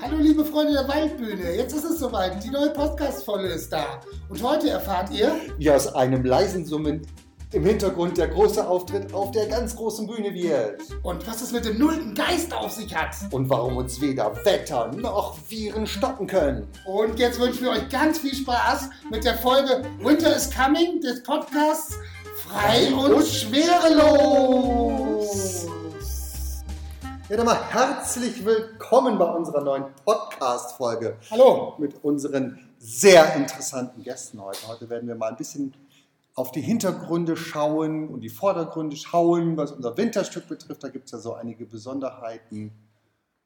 Hallo liebe Freunde der Waldbühne, jetzt ist es soweit, die neue Podcast-Folge ist da. Und heute erfahrt ihr, wie aus einem leisen Summen im Hintergrund der große Auftritt auf der ganz großen Bühne wird. Und was es mit dem nullten Geist auf sich hat. Und warum uns weder Wetter noch Viren stoppen können. Und jetzt wünschen wir euch ganz viel Spaß mit der Folge Winter is Coming des Podcasts Frei und Schwerelos. Ja, dann mal herzlich willkommen bei unserer neuen Podcast-Folge. Hallo. Mit unseren sehr interessanten Gästen heute. Heute werden wir mal ein bisschen auf die Hintergründe schauen und die Vordergründe schauen, was unser Winterstück betrifft. Da gibt es ja so einige Besonderheiten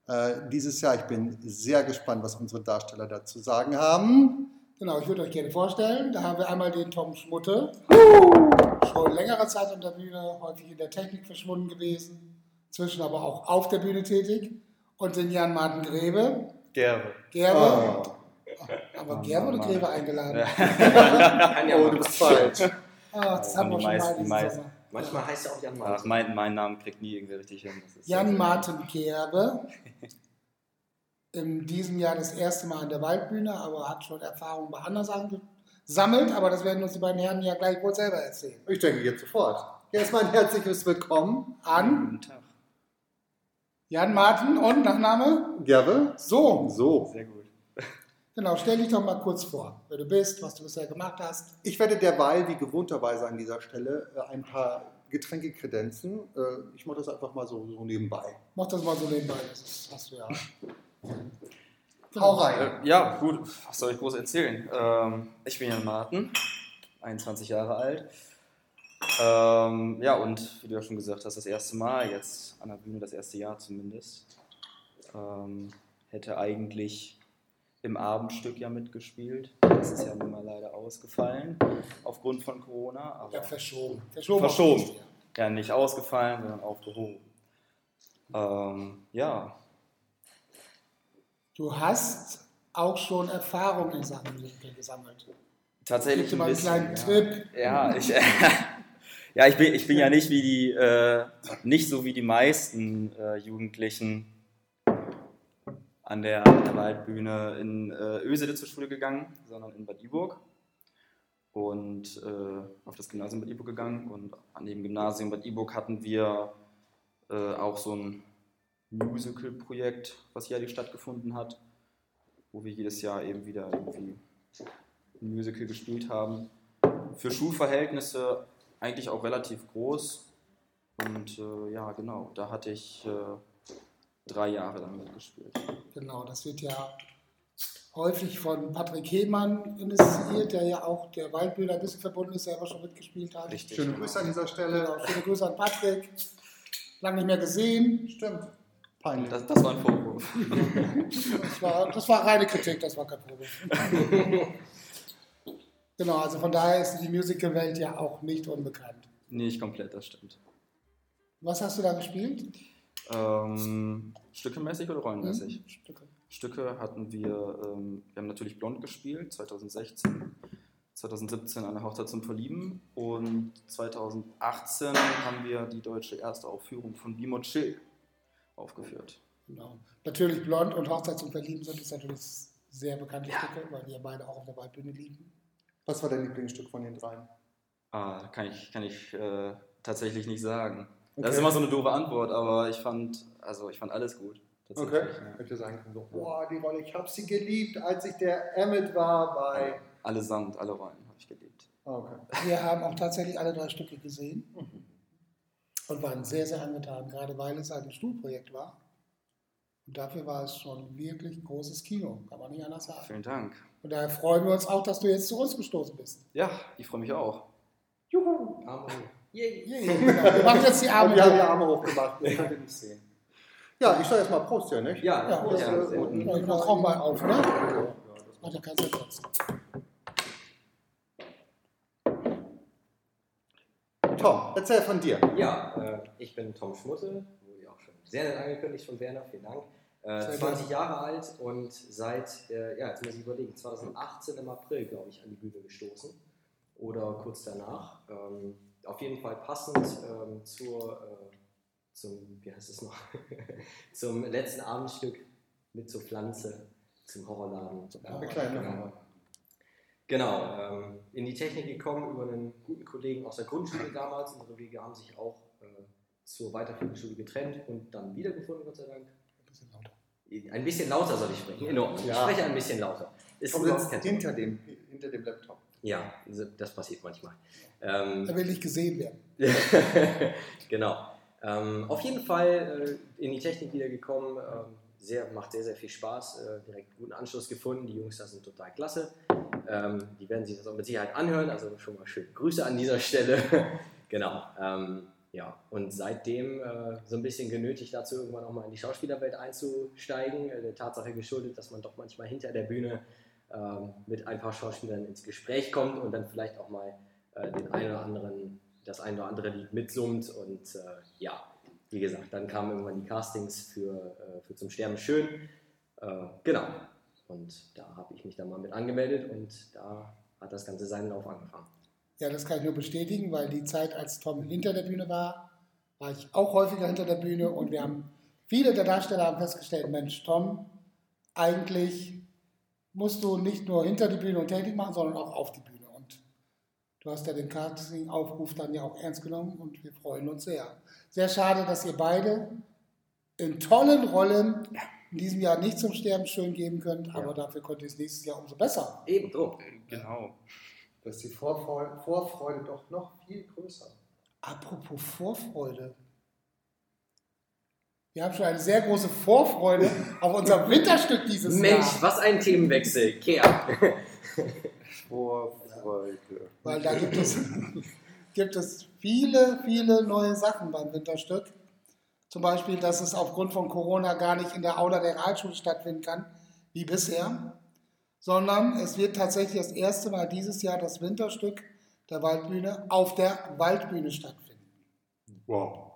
äh, dieses Jahr. Ich bin sehr gespannt, was unsere Darsteller dazu sagen haben. Genau, ich würde euch gerne vorstellen. Da haben wir einmal den Tom Schmutte. Schon längere Zeit an der Bühne, häufig in der Technik verschwunden gewesen zwischen aber auch auf der Bühne tätig. Und den Jan-Martin Grebe. Gerbe. Gerbe. Oh. Aber Gerbe oder Grebe eingeladen? Ja. oh, du bist falsch. Ah, das haben wir schon meisten, mal diesen Manchmal heißt er auch Jan Martin. Mein, mein Name kriegt nie irgendwie richtig hin. Jan Martin Gerbe. In diesem Jahr das erste Mal an der Waldbühne, aber hat schon Erfahrung bei anderen Sachen gesammelt. Aber das werden uns die beiden Herren ja gleich wohl selber erzählen. Ich denke jetzt sofort. Erstmal ein herzliches Willkommen an. Guten Tag. Jan Martin und Nachname? Gerbe. So. So. Sehr gut. Genau, stell dich doch mal kurz vor, wer du bist, was du bisher gemacht hast. Ich werde derweil, wie gewohnterweise an dieser Stelle, äh, ein paar Getränke kredenzen. Äh, ich mache das einfach mal so, so, nebenbei. Mach das mal so nebenbei, das hast du ja. Hau rein. Äh, ja, gut, was soll ich groß erzählen? Ähm, ich bin Jan Martin, 21 Jahre alt. Ähm, ja, und wie du ja schon gesagt hast, das erste Mal jetzt an der Bühne, das erste Jahr zumindest. Ähm, hätte eigentlich im Abendstück ja mitgespielt. Das ist ja nun mal leider ausgefallen aufgrund von Corona. Aber ja, verschoben. Verschoben. verschoben. Ja, nicht ausgefallen, sondern aufgehoben. Ähm, ja. Du hast auch schon Erfahrung in Sachen Linke gesammelt. Tatsächlich. Gib mal einen kleinen ja. Tipp. Ja, ich. Ja, ich bin, ich bin ja nicht wie die, äh, nicht so wie die meisten äh, Jugendlichen an der, an der Waldbühne in äh, Ösede zur Schule gegangen, sondern in Bad Iburg. Und äh, auf das Gymnasium Bad Iburg gegangen. Und an dem Gymnasium Bad Iburg hatten wir äh, auch so ein Musical-Projekt, was jährlich stattgefunden hat, wo wir jedes Jahr eben wieder irgendwie ein Musical gespielt haben. Für Schulverhältnisse eigentlich auch relativ groß. Und äh, ja, genau, da hatte ich äh, drei Jahre lang mitgespielt. Genau, das wird ja häufig von Patrick Hehmann initiiert, der ja auch der Waldbilder ein bisschen verbunden ist, selber schon mitgespielt hat. Richtig. Schöne Grüße an dieser Stelle. Genau, schöne Grüße an Patrick. Lange nicht mehr gesehen. Stimmt. Peinlich. Das, das war ein Vorwurf. das, war, das war reine Kritik, das war kein Vorwurf. Genau, also von daher ist die Musical-Welt ja auch nicht unbekannt. Nicht komplett, das stimmt. Was hast du da gespielt? Ähm, stückemäßig oder rollenmäßig? Hm, Stücke. Stücke hatten wir, ähm, wir haben natürlich Blond gespielt, 2016, 2017 eine Hochzeit zum Verlieben und 2018 haben wir die deutsche erste Aufführung von Bimo Chill aufgeführt. Genau. Natürlich Blond und Hochzeit zum Verlieben sind es natürlich sehr bekannte ja. Stücke, weil die ja beide auch auf der Waldbühne liegen. Was war dein Lieblingsstück von den dreien? Ah, kann ich, kann ich äh, tatsächlich nicht sagen. Okay. Das ist immer so eine doofe Antwort, aber ich fand, also ich fand alles gut. Okay. Ja. Ich sagen können, so, boah, die Rolle, ich habe sie geliebt, als ich der Emmett war bei. Allesamt, alle Rollen habe ich geliebt. Ah, okay. Wir haben auch tatsächlich alle drei Stücke gesehen mhm. und waren sehr, sehr angetan, gerade weil es ein Stuhlprojekt war. Und dafür war es schon wirklich großes Kino, kann man nicht anders sagen. Vielen Dank. Und daher freuen wir uns auch, dass du jetzt zu uns gestoßen bist. Ja, ich freue mich auch. Juhu! Arme hoch. Yeah, yeah. Genau. Wir machen jetzt die Arme hoch. Wir haben die Arme hochgemacht, das könnt ihr nicht sehen. Ja, ich sage jetzt mal Prost, ja, nicht? Ja, ja, Prost, ja, ja gut. Ich mach auch mal auf, oder? Ja, das macht ja keinen Sinn sonst. Tom, erzähl von dir. Ja, äh, ich bin Tom Schmutte, wurde ja auch schon sehr nett angekündigt von Werner, vielen Dank. Äh, 20 Jahre alt und seit, äh, ja, jetzt muss ich überlegen, 2018 im April, glaube ich, an die Bühne gestoßen oder kurz danach. Ähm, auf jeden Fall passend ähm, zur, äh, zum, wie heißt es noch, zum letzten Abendstück mit zur Pflanze, zum Horrorladen. Eine kleine genau. Genau, ähm, in die Technik gekommen über einen guten Kollegen aus der Grundschule damals. Unsere Wege haben sich auch äh, zur weiterführenden Schule getrennt und dann wiedergefunden, Gott sei Dank. Ein bisschen lauter. Ein bisschen lauter soll ich sprechen. In Ordnung. Ich Ja. spreche ein bisschen lauter. Ist sitzt kein hinter dem, hinter dem Laptop. Ja, das passiert manchmal. Ähm, Er will nicht gesehen werden. genau. Ähm, auf jeden Fall äh, in die Technik wieder gekommen. Ähm, sehr, macht sehr, sehr viel Spaß. Äh, direkt guten Anschluss gefunden. Die Jungs da sind total klasse. Ähm, die werden sich das auch mit Sicherheit anhören. Also schon mal schöne Grüße an dieser Stelle. genau. Ja, und seitdem äh, so ein bisschen genötigt dazu, irgendwann auch mal in die Schauspielerwelt einzusteigen. Äh, der Tatsache geschuldet, dass man doch manchmal hinter der Bühne ähm, mit ein paar Schauspielern ins Gespräch kommt und dann vielleicht auch mal äh, den einen oder anderen, das ein oder andere Lied mitsummt. Und äh, ja, wie gesagt, dann kamen irgendwann die Castings für, äh, für Zum Sterben schön. Äh, genau. Und da habe ich mich dann mal mit angemeldet und da hat das Ganze seinen Lauf angefangen. Ja, das kann ich nur bestätigen, weil die Zeit, als Tom hinter der Bühne war, war ich auch häufiger hinter der Bühne und wir haben, viele der Darsteller haben festgestellt, Mensch, Tom, eigentlich musst du nicht nur hinter die Bühne und Technik machen, sondern auch auf die Bühne. Und du hast ja den Casting-Aufruf dann ja auch ernst genommen und wir freuen uns sehr. Sehr schade, dass ihr beide in tollen Rollen in diesem Jahr nicht zum Sterben schön geben könnt, aber dafür könnt ihr es nächstes Jahr umso besser. Eben drum. Genau. Da ist die Vorfreude, Vorfreude doch noch viel größer. Apropos Vorfreude. Wir haben schon eine sehr große Vorfreude auf unser Winterstück dieses Mensch, Jahr. was ein Themenwechsel. Kehr. Vorfreude. Weil da gibt es, gibt es viele, viele neue Sachen beim Winterstück. Zum Beispiel, dass es aufgrund von Corona gar nicht in der Aula der Realschule stattfinden kann, wie bisher, sondern es wird tatsächlich das erste Mal dieses Jahr das Winterstück der Waldbühne auf der Waldbühne stattfinden. Wow.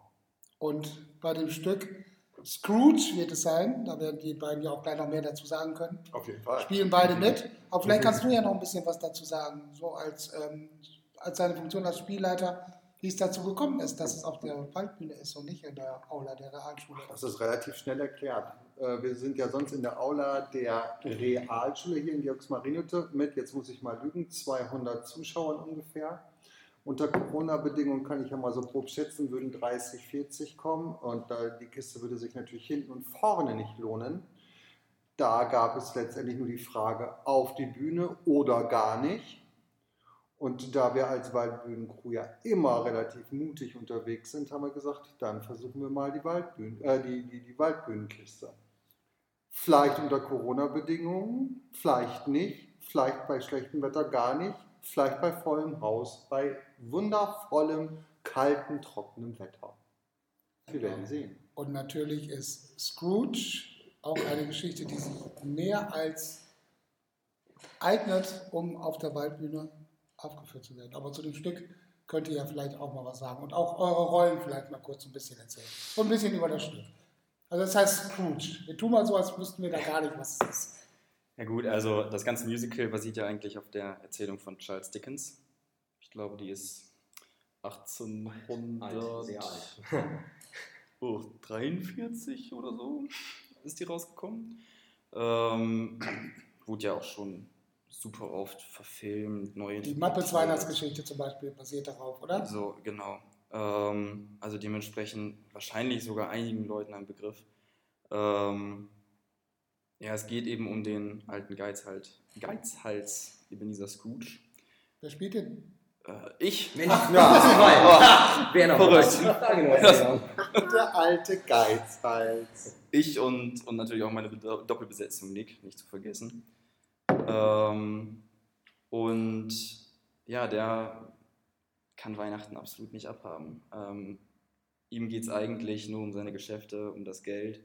Und bei dem Stück Scrooge wird es sein, da werden die beiden ja auch gleich noch mehr dazu sagen können. Auf jeden Fall. Spielen beide mit. Aber vielleicht kannst du ja noch ein bisschen was dazu sagen, so als, ähm, als seine Funktion als Spielleiter, wie es dazu gekommen ist, dass es auf der Waldbühne ist und nicht in der Aula der Realschule. Das ist relativ schnell erklärt. Äh, Wir sind ja sonst in der Aula der Realschule hier in Georgsmarienhütte mit, jetzt muss ich mal lügen, 200 Zuschauern ungefähr. Unter Corona-Bedingungen kann ich ja mal so grob schätzen, würden 30, 40 kommen und die Kiste würde sich natürlich hinten und vorne nicht lohnen. Da gab es letztendlich nur die Frage auf die Bühne oder gar nicht. Und da wir als Waldbühnencrew ja immer relativ mutig unterwegs sind, haben wir gesagt, dann versuchen wir mal die, Waldbühnen, äh, die, die, die Waldbühnenkiste. Vielleicht unter Corona-Bedingungen, vielleicht nicht, vielleicht bei schlechtem Wetter gar nicht, vielleicht bei vollem Haus, bei wundervollem, kalten, trockenem Wetter. Wir werden sehen. Und natürlich ist Scrooge auch eine Geschichte, die sich mehr als eignet, um auf der Waldbühne aufgeführt zu werden. Aber zu dem Stück könnt ihr ja vielleicht auch mal was sagen und auch eure Rollen vielleicht mal kurz ein bisschen erzählen. Und ein bisschen über das Stück. Also das heißt Scrooge. Wir tun mal so, als wüssten wir da gar nicht, was es ist. Ja gut, also das ganze Musical basiert ja eigentlich auf der Erzählung von Charles Dickens. Ich glaube, die ist 1800... Alt, sehr alt. Oh, 43 oder so ist die rausgekommen. Ähm, wurde ja auch schon super oft verfilmt, neu Die Muppets Weihnachtsgeschichte zum Beispiel basiert darauf, oder? So, genau. Ähm, also dementsprechend wahrscheinlich sogar einigen Leuten ein Begriff. Ähm, ja, es geht eben um den alten Geizhals, Geizhals Ebenezer Scrooge. Wer spielt denn? Äh, ich? Mensch, ja. Wer noch? Verrückt. genau. Der alte Geizhals. Ich und, und natürlich auch meine Be- Doppelbesetzung Nick, nicht zu vergessen. Ähm, und ja, der kann Weihnachten absolut nicht abhaben. Ähm, ihm geht es eigentlich nur um seine Geschäfte, um das Geld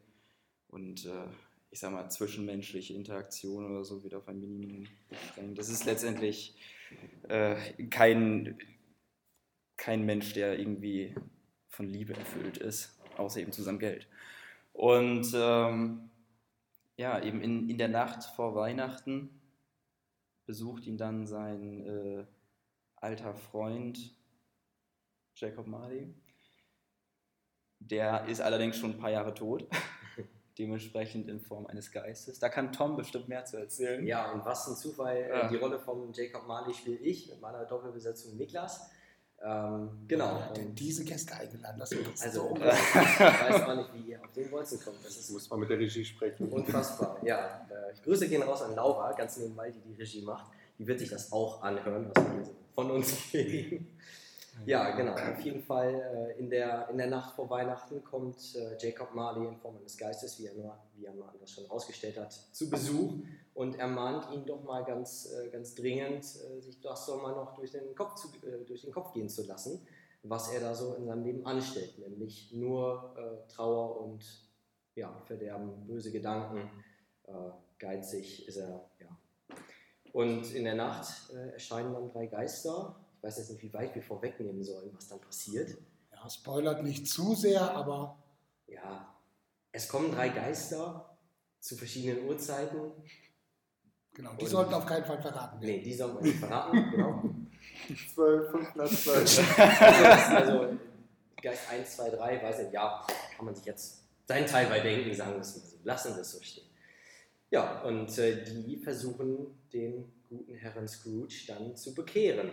und äh, ich sag mal, zwischenmenschliche Interaktion oder so wird auf ein Minimum beschränkt. Das ist letztendlich äh, kein, kein Mensch, der irgendwie von Liebe erfüllt ist, außer eben zu seinem Geld. Und ähm, ja, eben in, in der Nacht vor Weihnachten besucht ihn dann sein äh, alter Freund Jacob Marley. Der ist allerdings schon ein paar Jahre tot. dementsprechend in Form eines Geistes. Da kann Tom bestimmt mehr zu erzählen. Ja, und was ein Zufall, äh, Ja. die Rolle von Jacob Marley spiele ich mit meiner Doppelbesetzung Niklas. Ähm, genau. Hat denn Und diese Gäste eingeladen? Das ist also, so äh, ich weiß mal nicht, wie ihr auf den Bolzen kommt. Das ist Muss man mit der Regie sprechen. unfassbar. Ja, äh, Grüße gehen raus an Laura, ganz nebenbei, die die Regie macht. Die wird sich das auch anhören, was wir von uns geben. Ja, genau. Auf jeden Fall äh, in, der, in der Nacht vor Weihnachten kommt äh, Jacob Marley in Form eines Geistes, wie er nur, wie er nur anders schon rausgestellt hat, zu Besuch und ermahnt ihn doch mal ganz, äh, ganz dringend, äh, sich das doch mal noch durch den, Kopf zu, äh, durch den Kopf gehen zu lassen, was er da so in seinem Leben anstellt, nämlich nur äh, Trauer und ja, Verderben, böse Gedanken, äh, geizig ist er, ja. Und in der Nacht äh, erscheinen dann drei Geister. Ich weiß jetzt nicht, wie weit wir vorwegnehmen sollen, was dann passiert. Ja, spoilert nicht zu sehr, aber Ja, es kommen drei Geister zu verschiedenen Uhrzeiten. Genau, die Und- sollten auf keinen Fall verraten werden. Nee, die sollen wir nicht verraten, genau. 12, 5 nach 12. Also, also Geist 1, 2, 3, weiß nicht, ja, kann man sich jetzt seinen Teil bei denken, sagen wir es mal so. Lassen wir es so stehen. Ja, und äh, die versuchen, den guten Herrn Scrooge dann zu bekehren.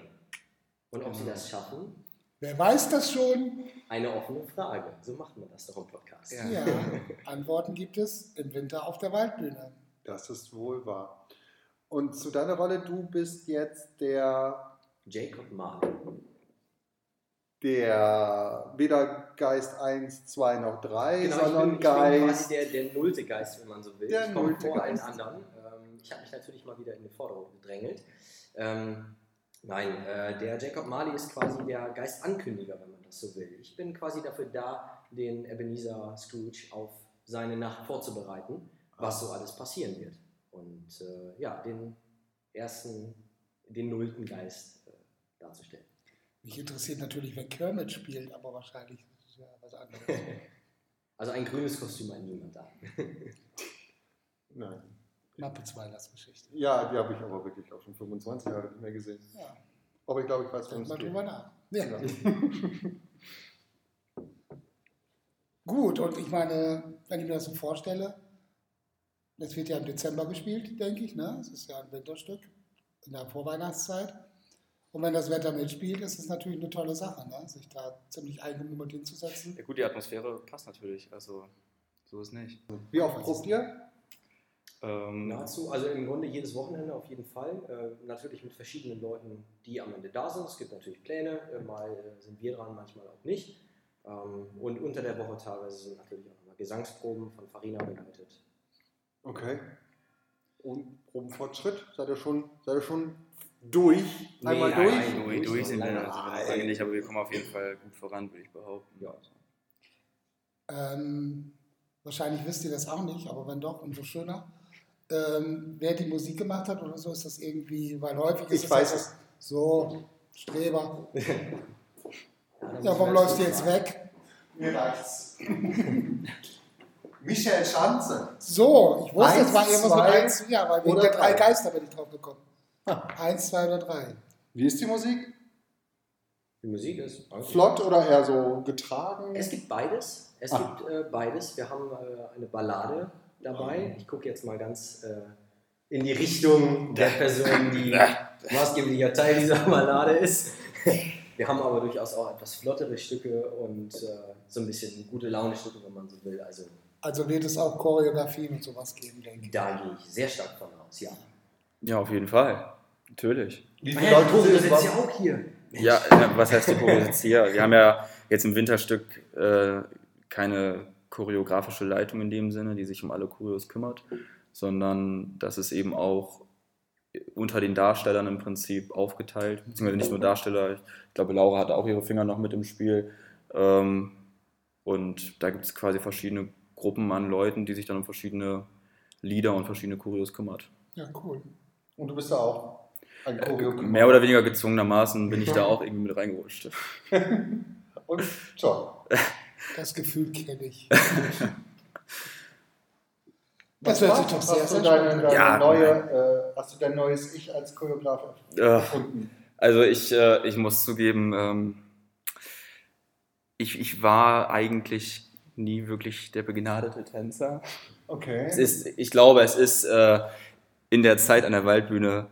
Und ob sie das schaffen, Wer weiß das schon? eine offene Frage. So macht man das doch im Podcast. Ja. Ja, Antworten gibt es im Winter auf der Waldbühne. Das ist wohl wahr. Und zu deiner Rolle, du bist jetzt der, Jacob Marley. der weder Geist 1, 2 noch 3, Genau, ich sondern bin, ich bin quasi Geist. der, der nullte Geist, wenn man so will. Der ich komme vor allen Geist. anderen. Ähm, ich habe mich natürlich mal wieder in die Vordergrund gedrängelt. Ähm, nein, äh, der Jacob Marley ist quasi der Geistankündiger, wenn man das so will. Ich bin quasi dafür da, den Ebenezer Scrooge auf seine Nacht vorzubereiten, was so alles passieren wird. Und äh, ja, den ersten, den nullten Geist äh, darzustellen. Mich interessiert natürlich, wer Kermit spielt, aber wahrscheinlich ist es ja was anderes. Also ein grünes Kostüm hat niemand da. Nein. Muppets Weihnachtsgeschichte. Ja, die habe ich aber wirklich auch schon 25 Jahre nicht mehr gesehen. Ja, Aber ich glaube, ich weiß, worum es mal geht. drüber nach. Ja. Ja. Gut, und ich meine, wenn ich mir das so vorstelle, das wird ja im Dezember gespielt, denke ich, ne? Es ist ja ein Winterstück in der Vorweihnachtszeit. Und wenn das Wetter mitspielt, ist es natürlich eine tolle Sache, ne? sich da ziemlich eingemummelt hinzusetzen. Ja gut, die Atmosphäre passt natürlich, also so ist nicht. Wie oft probt ihr? Ähm, Nahezu, also im Grunde jedes Wochenende auf jeden Fall. Äh, natürlich mit verschiedenen Leuten, die am Ende da sind. Es gibt natürlich Pläne, äh, mal äh, sind wir dran, manchmal auch nicht. Ähm, und unter der Woche teilweise sind natürlich auch nochmal Gesangsproben von Farina begleitet. Okay. Und Probenfortschritt? Seid ihr schon, seid ihr schon durch? Einmal Nee, durch? nein, durch, durch, durch sind wir Nein, also wir nein. lange nicht, aber wir kommen auf jeden Fall gut voran, würde ich behaupten. Ja. Ähm, wahrscheinlich wisst ihr das auch nicht, aber wenn doch, umso schöner. Ähm, wer die Musik gemacht hat oder so, ist das irgendwie, weil häufig ist Ich weiß es. so, Streber. Ja, warum man läufst du jetzt sagen, weg? Mir reicht's. Michael Schanze. So, ich wusste, es war irgendwas mit zwei eins, ja, weil wegen oder der drei. Geister bin ich drauf gekommen. Eins, zwei oder drei. Wie ist die Musik? Die Musik ist Flott oder eher so getragen? Es gibt beides. Es Ah. gibt äh, beides. Wir haben äh, eine Ballade dabei. Ich gucke jetzt mal ganz äh, in die Richtung der Person, die maßgeblicher Teil dieser Ballade ist. Wir haben aber durchaus auch etwas flottere Stücke und äh, so ein bisschen gute Laune-Stücke, wenn man so will. Also Also wird es auch Choreografien und sowas geben, denke ich. da gehe ich sehr stark von aus, ja. Ja, auf jeden Fall. Natürlich. Wie viele Leute sind sitzt ja auch hier. Ja, äh, was heißt die Choreografie? Wir haben ja jetzt im Winterstück äh, keine choreografische Leitung in dem Sinne, die sich um alle Choreos kümmert, sondern das ist eben auch unter den Darstellern im Prinzip aufgeteilt, beziehungsweise nicht nur Darsteller, ich glaube, Laura hatte auch ihre Finger noch mit im Spiel. Ähm, und da gibt es quasi verschiedene Gruppen an Leuten, die sich dann um verschiedene Lieder und verschiedene Choreos kümmert. Ja, cool. Und du bist da auch ein Choreo. Mehr oder weniger gezwungenermaßen bin ich da auch irgendwie mit reingerutscht. Und John. Das Gefühl kenne ich. Was Das hört sich doch sehr, hast sehr du deine, deine Ja. neue, äh, Hast du dein neues Ich als Choreograf Äh, erfunden? Also ich, äh, ich muss zugeben, ähm, ich, ich war eigentlich nie wirklich der begnadete Tänzer. Okay. Es ist, ich glaube, es ist äh, in der Zeit an der Waldbühne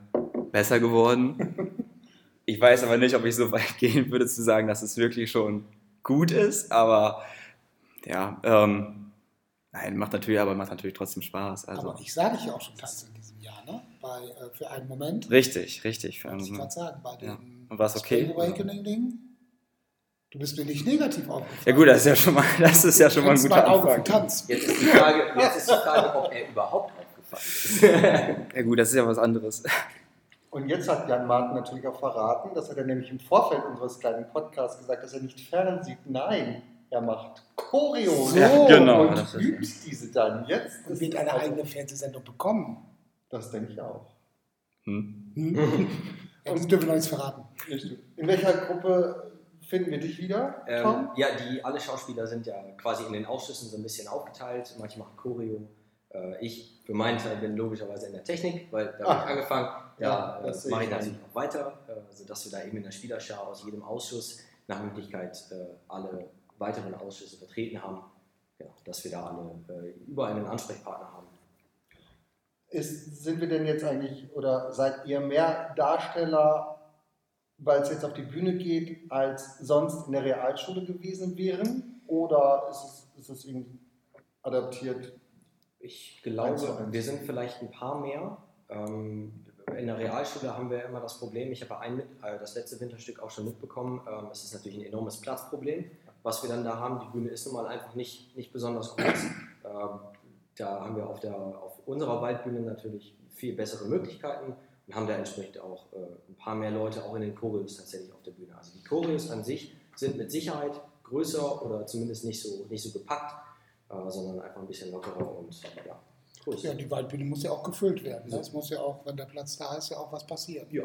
besser geworden. Ich weiß aber nicht, ob ich so weit gehen würde zu sagen, dass es wirklich schon gut ist, aber ja, ähm, nein, macht natürlich, aber macht natürlich trotzdem Spaß. Also Aber ich sah dich ja auch schon tanzen in diesem Jahr, ne? Bei, äh, für einen Moment. richtig, richtig. Für Wollte ich einen, gerade sagen, bei Ja. dem Und war's okay? Spring Awakening-Ding. Du bist mir nicht negativ aufgefallen. ja gut, das ist ja schon mal, das ist ja schon mal ein guter Anfang. Tanz. Jetzt ist die Frage, jetzt ist die Frage ob er überhaupt aufgefallen ist. Ja gut, das ist ja was anderes. Und jetzt hat Jan Martin natürlich auch verraten, das hat er nämlich im Vorfeld unseres kleinen Podcasts gesagt, dass er nicht fernsieht. Nein, er macht Choreo. Ja, genau, Und das ist- übt diese dann. Jetzt Und wird eine also- eigene Fernsehsendung bekommen. Das denke ich auch. Hm. Ja, das dürfen wir noch nichts verraten. In welcher Gruppe finden wir dich wieder, Ähm, Tom? ja, die alle Schauspieler sind ja quasi in den Ausschüssen so ein bisschen aufgeteilt. Manche machen Choreo. Äh, ich für meinen Teil bin logischerweise in der Technik, weil da Ah. habe ich angefangen. Ja, Da das äh, mache ich natürlich auch weiter, äh, sodass wir da eben in der Spielerschar aus jedem Ausschuss nach Möglichkeit äh, alle weiteren Ausschüsse vertreten haben. Ja, dass wir da alle äh, überall einen Ansprechpartner haben. Ist, sind wir denn jetzt eigentlich oder seid ihr mehr Darsteller, weil es jetzt auf die Bühne geht, als sonst in der Realschule gewesen wären? Oder ist es, ist es irgendwie adaptiert? Ich glaube, wir sind vielleicht ein paar mehr. Ähm, in der Realschule haben wir immer das Problem, ich habe ein mit, äh, das letzte Winterstück auch schon mitbekommen, ähm, es ist natürlich ein enormes Platzproblem, was wir dann da haben. Die Bühne ist nun mal einfach nicht, nicht besonders groß. Ähm, da haben wir auf, der, auf unserer Waldbühne natürlich viel bessere Möglichkeiten und haben da entsprechend auch äh, ein paar mehr Leute auch in den Choreos tatsächlich auf der Bühne. Also die Choreos an sich sind mit Sicherheit größer oder zumindest nicht so, nicht so gepackt, äh, sondern einfach ein bisschen lockerer und ja, größer. Ja, die Waldbühne muss ja auch gefüllt werden. ne? Es muss ja auch, wenn der Platz da ist, ja auch was passieren. Ja.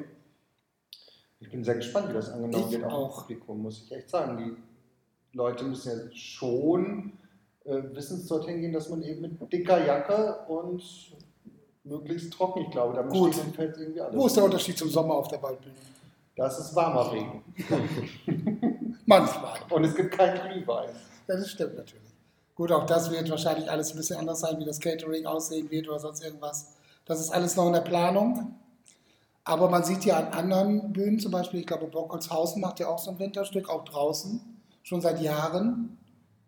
Ich bin sehr gespannt, wie das angenommen Ich wird, auch Publikum, muss ich echt sagen. Die Leute müssen ja schon äh, wissens dorthin gehen, dass man eben mit dicker Jacke und möglichst trocken, ich glaube, damit Gut. steht und fällt irgendwie alles. Wo ist der Unterschied zum Sommer auf der Waldbühne? Das ist warmer Regen. Manchmal. Und es gibt kein Glühwein. Ja, das stimmt natürlich. Gut, auch das wird wahrscheinlich alles ein bisschen anders sein, wie das Catering aussehen wird oder sonst irgendwas. Das ist alles noch in der Planung. Aber man sieht ja an anderen Bühnen, zum Beispiel, ich glaube, Bockholzhausen macht ja auch so ein Winterstück, auch draußen, schon seit Jahren.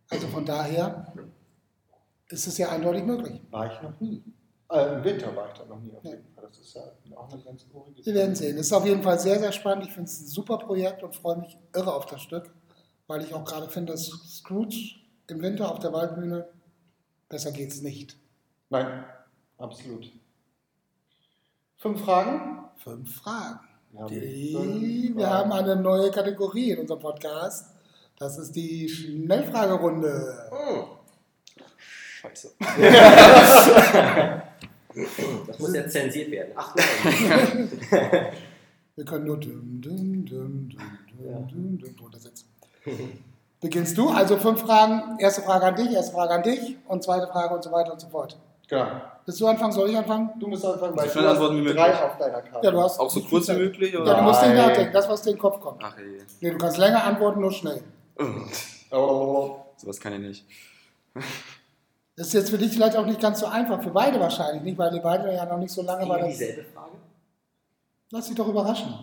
Also von daher ist es ja eindeutig möglich. War ich noch nie. Äh, Im Winter war ich da noch nie auf jeden Fall. Das ist ja auch eine ganz urige Wir werden sehen. Es ist auf jeden Fall sehr, sehr spannend. Ich finde es ein super Projekt und freue mich irre auf das Stück, weil ich auch gerade finde, dass Scrooge im Winter auf der Waldbühne, besser geht es nicht. Nein, absolut. Fünf Fragen? Fünf Fragen. Wir haben Die, fünf wir Fragen. haben eine neue Kategorie in unserem Podcast. Das ist die Schnellfragerunde. Hm, Scheiße. das muss ja zensiert werden. Ach nein. Wir können nur düm, düm, düm, düm, Ja. düm, düm, düm drunter setzen. Beginnst du? Also fünf Fragen. Erste Frage an dich, erste Frage an dich und zweite Frage und so weiter und so fort. Genau. Willst du anfangen? Soll ich anfangen? Du musst anfangen, weil So du schnell hast antworten wie drei möglich. auf deiner Karte. Ja, du hast Auch so kurz wie möglich? Ja, Oder? du musst nicht nachdenken, das, was dir in den Kopf kommt. Ach ey. Nee, du kannst länger antworten, nur schnell. Oh, Sowas kann ich nicht. Das ist jetzt für dich vielleicht auch nicht ganz so einfach, für beide wahrscheinlich nicht, weil ihr beide ja noch nicht so lange der dieselbe Frage? Lass dich doch überraschen.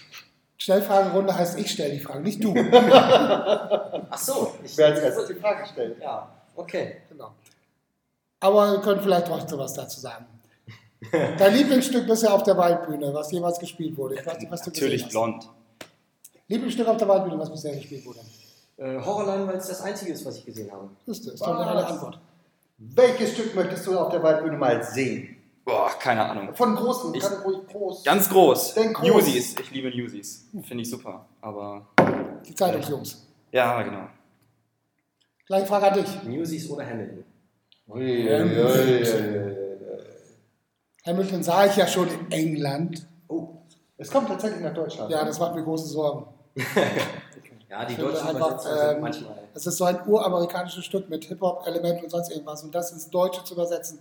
Schnellfragerunde heißt, ich stelle die Frage, nicht du. Ach so. Ich, wer als erstes die Frage stellt. Ja, okay. genau. Aber ihr könnt vielleicht trotzdem was dazu sagen. Dein Lieblingsstück bisher auf der Waldbühne, was jemals gespielt wurde? Ich weiß nicht, was du Natürlich blond. Lieblingsstück auf der Waldbühne, was bisher gespielt wurde. Äh, Horrorline, weil es das einzige ist, was ich gesehen habe. Das ist doch eine Was? Antwort. Welches Stück möchtest du auf der Waldbühne mal sehen? Boah, keine Ahnung. Von großen, Ich- kann ruhig groß. Ganz groß. Denn groß. Newsies. Ich liebe Newsies. Finde ich super. Aber Die Zeitungsjungs. ja, genau. Gleiche Frage an dich. Newsies oder Hamilton? Ui, ui, ui, ui. Hamilton sah ich ja schon in England. Oh. Es kommt tatsächlich nach Deutschland. Ja, das macht mir große Sorgen. Ja, die finde deutschen einfach, ähm, manchmal. Es ist so ein uramerikanisches Stück mit Hip-Hop-Elementen und sonst irgendwas. Und das ins Deutsche zu übersetzen,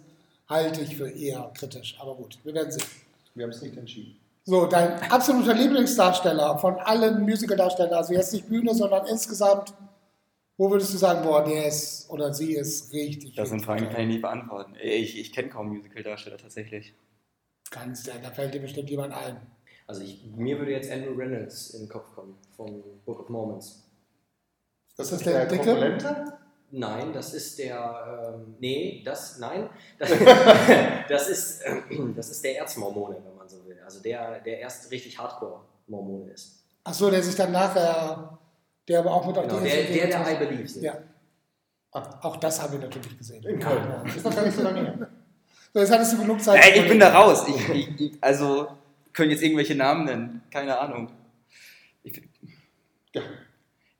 halte ich für eher kritisch. Aber gut, wir werden sehen. Wir haben es nicht entschieden. So, dein absoluter Lieblingsdarsteller von allen Musical-Darstellern, also jetzt nicht Bühne, sondern insgesamt Wo würdest du sagen, boah, der ist oder sie ist richtig? Das sind Fragen, die kann ich nicht beantworten. Ich, ich kenne kaum Musical-Darsteller tatsächlich. Kannst ja, da fällt dir bestimmt jemand ein. Also ich, mir würde jetzt Andrew Reynolds in den Kopf kommen, vom Book of Mormons. Das ist der, Dicke? Korpulente? Nein, das ist der, ähm, nee, das, nein, das, das, ist, ähm, das ist der Erzmormone, wenn man so will. Also der, der erst richtig Hardcore-Mormone ist. Ach so, der sich dann nachher, der aber auch mit auf Genau, die der, Insel der, geht. der I Believe singt. Ja. Auch das haben wir natürlich gesehen. In Köln. Ja. Ist noch gar nicht so lange her. So, jetzt hattest du genug Zeit. Ey, ich bin da raus. Ich, ich, also, können jetzt irgendwelche Namen nennen. Keine Ahnung. Ich, Ja.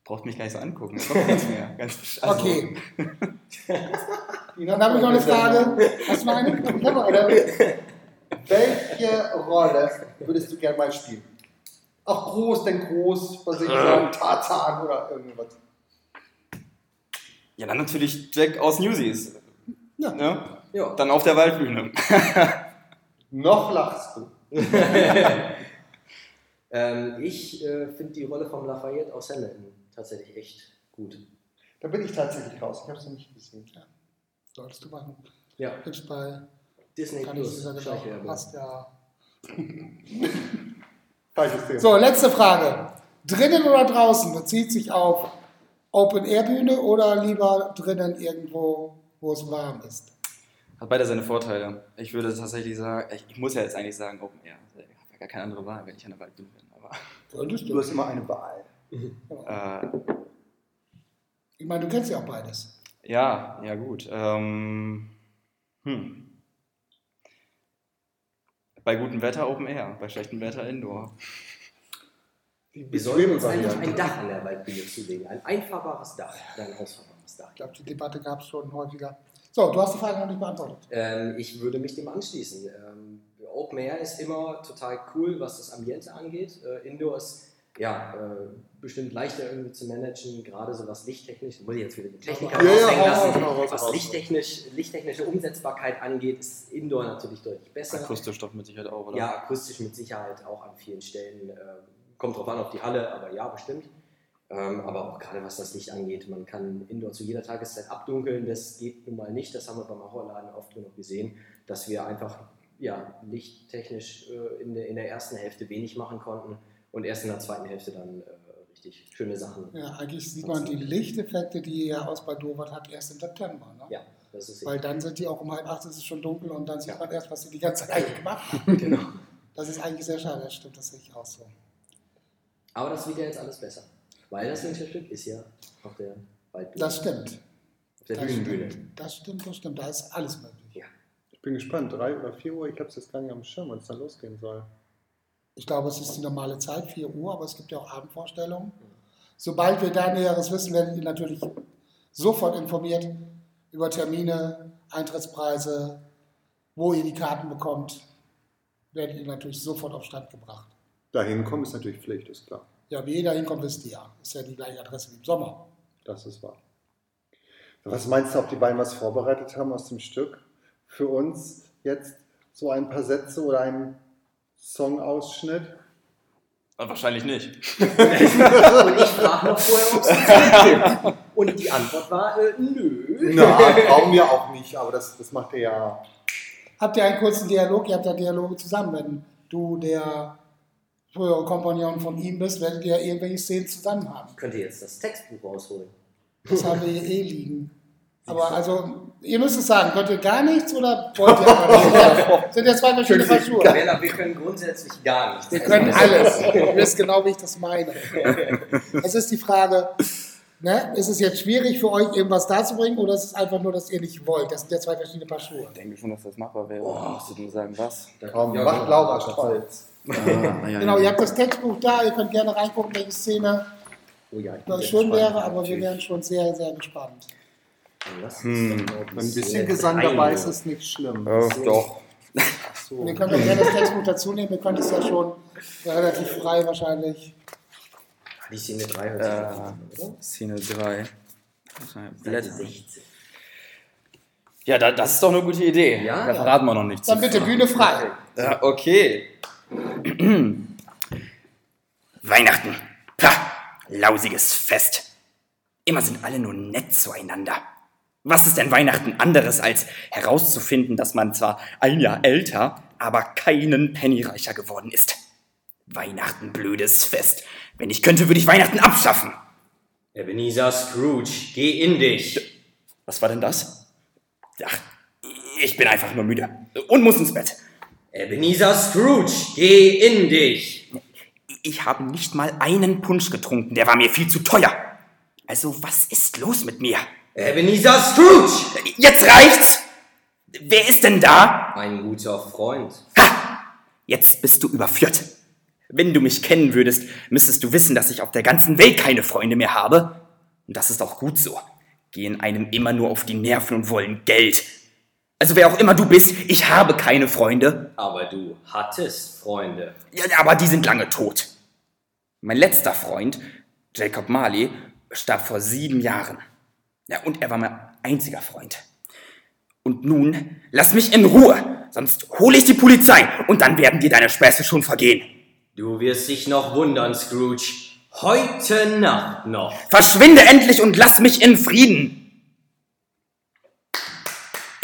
braucht mich gar nicht so angucken. Kommt nichts mehr. Ganz, also, Okay. Dann habe ich noch eine Frage. Hast du noch eine? Ich habe noch eine. Welche Rolle würdest du gerne mal spielen? Auch groß, denn groß, was ich sagen, Tarzan oder irgendwas. Ja, dann natürlich Jack aus Newsies. Ja. Ne? Ja. Dann auf der Waldbühne. Noch lachst du. Ähm, ich äh, finde die Rolle von Lafayette aus Hamilton tatsächlich echt gut. Da bin ich tatsächlich raus. Ich habe es noch nicht gesehen. Solltest du machen. Ja, Gibt's bei, Disney kann ich Plus, sagen, Schleichwerbung. passt ja. So, letzte Frage. Drinnen oder draußen? Bezieht sich auf Open-Air-Bühne oder lieber drinnen irgendwo, wo es warm ist? Hat beide seine Vorteile. Ich würde tatsächlich sagen, ich, ich muss ja jetzt eigentlich sagen Open Air. Ich habe ja gar keine andere Wahl, wenn ich an der Waldbühne bin. Aber Könntest Du du. hast immer eine Wahl. äh, Ich meine, du kennst ja auch beides. ja, ja gut. Ähm, hm. Bei gutem Wetter Open Air, bei schlechtem Wetter Indoor. Wir sollten uns Variante. ein Dach an der Waldbühne zulegen. Ein einfahrbares Dach. Oder ein ausfahrbares Dach. Ich glaube, die Debatte gab es schon häufiger. So, du hast die Frage noch nicht beantwortet. Ähm, ich würde mich dem anschließen. Ähm, Open Air ist immer total cool, was das Ambiente angeht. Äh, Indoor ist ja äh, bestimmt leichter irgendwie zu managen, gerade so was lichttechnisch, muss ich jetzt wieder den Techniker Ja, ja, lassen. raus, was raus. lichttechnisch, lichttechnische Umsetzbarkeit angeht, ist Indoor natürlich deutlich besser. Akustisch doch mit Sicherheit auch, oder? Ja, akustisch mit Sicherheit auch an vielen Stellen. Ähm, kommt drauf an auf die Halle, aber ja, bestimmt. Ähm, aber auch gerade was das Licht angeht, man kann Indoor zu jeder Tageszeit abdunkeln. Das geht nun mal nicht. Das haben wir beim Horrorladen oft genug gesehen, dass wir einfach ja, lichttechnisch äh, in, der, in der ersten Hälfte wenig machen konnten und erst in der zweiten Hälfte dann äh, richtig schöne Sachen. Ja, eigentlich sieht man die Lichteffekte, die ihr aus Bad Dover hat, erst im September. Ne? Ja, das ist Weil dann sind die auch um halb acht, ist es schon dunkel und dann sieht Ja. man erst, was sie die ganze Zeit eigentlich gemacht haben. genau. Das ist eigentlich sehr schade, das stimmt, das sehe ich auch so. Aber das wird ja jetzt alles besser. Weil das Winterstück ist ja auf der Waldbühne. Das stimmt. auf der Das Bühnenbühne. stimmt, das stimmt, das stimmt, da ist alles möglich. Ich bin gespannt. Drei oder vier Uhr, ich habe es jetzt gar nicht am Schirm, wann es dann losgehen soll. Ich glaube, es ist die normale Zeit, 4 Uhr, aber es gibt ja auch Abendvorstellungen. Sobald wir da Näheres wissen, werdet ihr natürlich sofort informiert über Termine, Eintrittspreise, wo ihr die Karten bekommt, werdet ihr natürlich sofort auf Stand gebracht. Dahin kommen ist natürlich Pflicht, ist klar. Ja, wie da hinkommt, wisst ihr ja. Ist ja die gleiche Adresse wie im Sommer. Das ist wahr. Was meinst du, ob die beiden was vorbereitet haben aus dem Stück? Für uns jetzt so ein paar Sätze oder einen Songausschnitt? Und wahrscheinlich nicht. Und ich frage noch vorher, ob es gibt. Und die Antwort war, äh, nö. Na, brauchen wir auch nicht, aber das, das macht ihr ja. Habt ihr einen kurzen Dialog? Ihr habt ja Dialoge zusammen. Wenn du der Kompagnon von ihm bist, werdet ihr irgendwelche Szenen zusammen haben. Ich könnte jetzt das Textbuch rausholen. Das haben wir hier eh liegen. Aber also, ihr müsst es sagen, könnt ihr gar nichts oder wollt ihr aber nicht? Ja, sind ja zwei verschiedene Paar Schuhe. Werner, wir können grundsätzlich gar nichts. Wir können alles. Ihr wisst genau, wie ich das meine. Es ist die Frage, ne, ist es jetzt schwierig für euch, irgendwas darzubringen oder ist es einfach nur, dass ihr nicht wollt? Das sind ja zwei verschiedene Paar Schuhe. Ich denke schon, dass das machbar wäre. Oh. Musst du nur sagen, was? Komm, Ja, macht. Laura stolz. Ah, ja, Genau, ja. ihr habt das Textbuch da, ihr könnt gerne reingucken, welche Szene Oh ja, das schön wäre, aber wir wären schon sehr, sehr gespannt. Hm. Ein bisschen Gesang dabei ist es nicht schlimm. Oh, doch. So. Und ihr könnt auch gerne das Textbuch dazu nehmen, ihr könnt es ja schon relativ frei wahrscheinlich. Die Szene 3 hört sich Äh, an? Szene 3. Seite Blätter. 16. Ja, da, das ist doch eine gute Idee. Ja, da ja. verraten wir noch nichts. Dann bitte Bühne frei. Ja, okay. Weihnachten. Pah, lausiges Fest. Immer sind alle nur nett zueinander. Was ist denn Weihnachten anderes, als herauszufinden, dass man zwar ein Jahr älter, aber keinen Penny reicher geworden ist? Weihnachten, blödes Fest. Wenn ich könnte, würde ich Weihnachten abschaffen. Ebenezer Scrooge, geh in dich. Was war denn das? Ach, ich bin einfach nur müde und muss ins Bett. Ebenezer Scrooge, geh in dich. Ich habe nicht mal einen Punsch getrunken, der war mir viel zu teuer. Also, was ist los mit mir? Ebenezer Scrooge! Jetzt reicht's! Wer ist denn da? Mein guter Freund. Ha! Jetzt bist du überführt. Wenn du mich kennen würdest, müsstest du wissen, dass ich auf der ganzen Welt keine Freunde mehr habe. Und das ist auch gut so. Gehen einem immer nur auf die Nerven und wollen Geld. Also wer auch immer du bist, ich habe keine Freunde. Aber du hattest Freunde. Ja, aber die sind lange tot. Mein letzter Freund, Jacob Marley, starb vor sieben Jahren. Ja, und er war mein einziger Freund. Und nun, lass mich in Ruhe, sonst hole ich die Polizei und dann werden dir deine Späße schon vergehen. Du wirst dich noch wundern, Scrooge. Heute Nacht noch. Verschwinde endlich und lass mich in Frieden.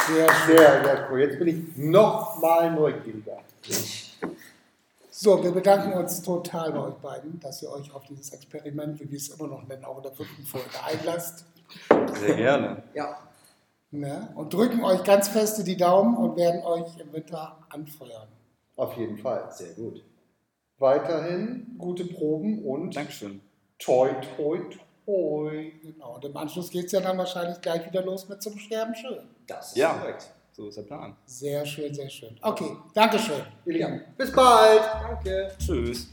Sehr. Sehr, sehr cool. Jetzt bin ich noch mal neugieriger. So, wir bedanken uns total bei euch beiden, dass ihr euch auf dieses Experiment, wie wir es immer noch nennen, auch in der fünften Folge einlasst. Sehr gerne. Ja. Ne? Und drücken euch ganz feste die Daumen und werden euch im Winter anfeuern. Auf jeden Fall. Sehr gut. Weiterhin gute Proben und Dankeschön. toi, toi, toi. Genau. Und im Anschluss geht es ja dann wahrscheinlich gleich wieder los mit zum Sterben schön. Das ist Ja. korrekt. So ist der Plan. Sehr schön, sehr schön. Okay, Dankeschön. Ihr Lieben, bis bald. Danke. Tschüss.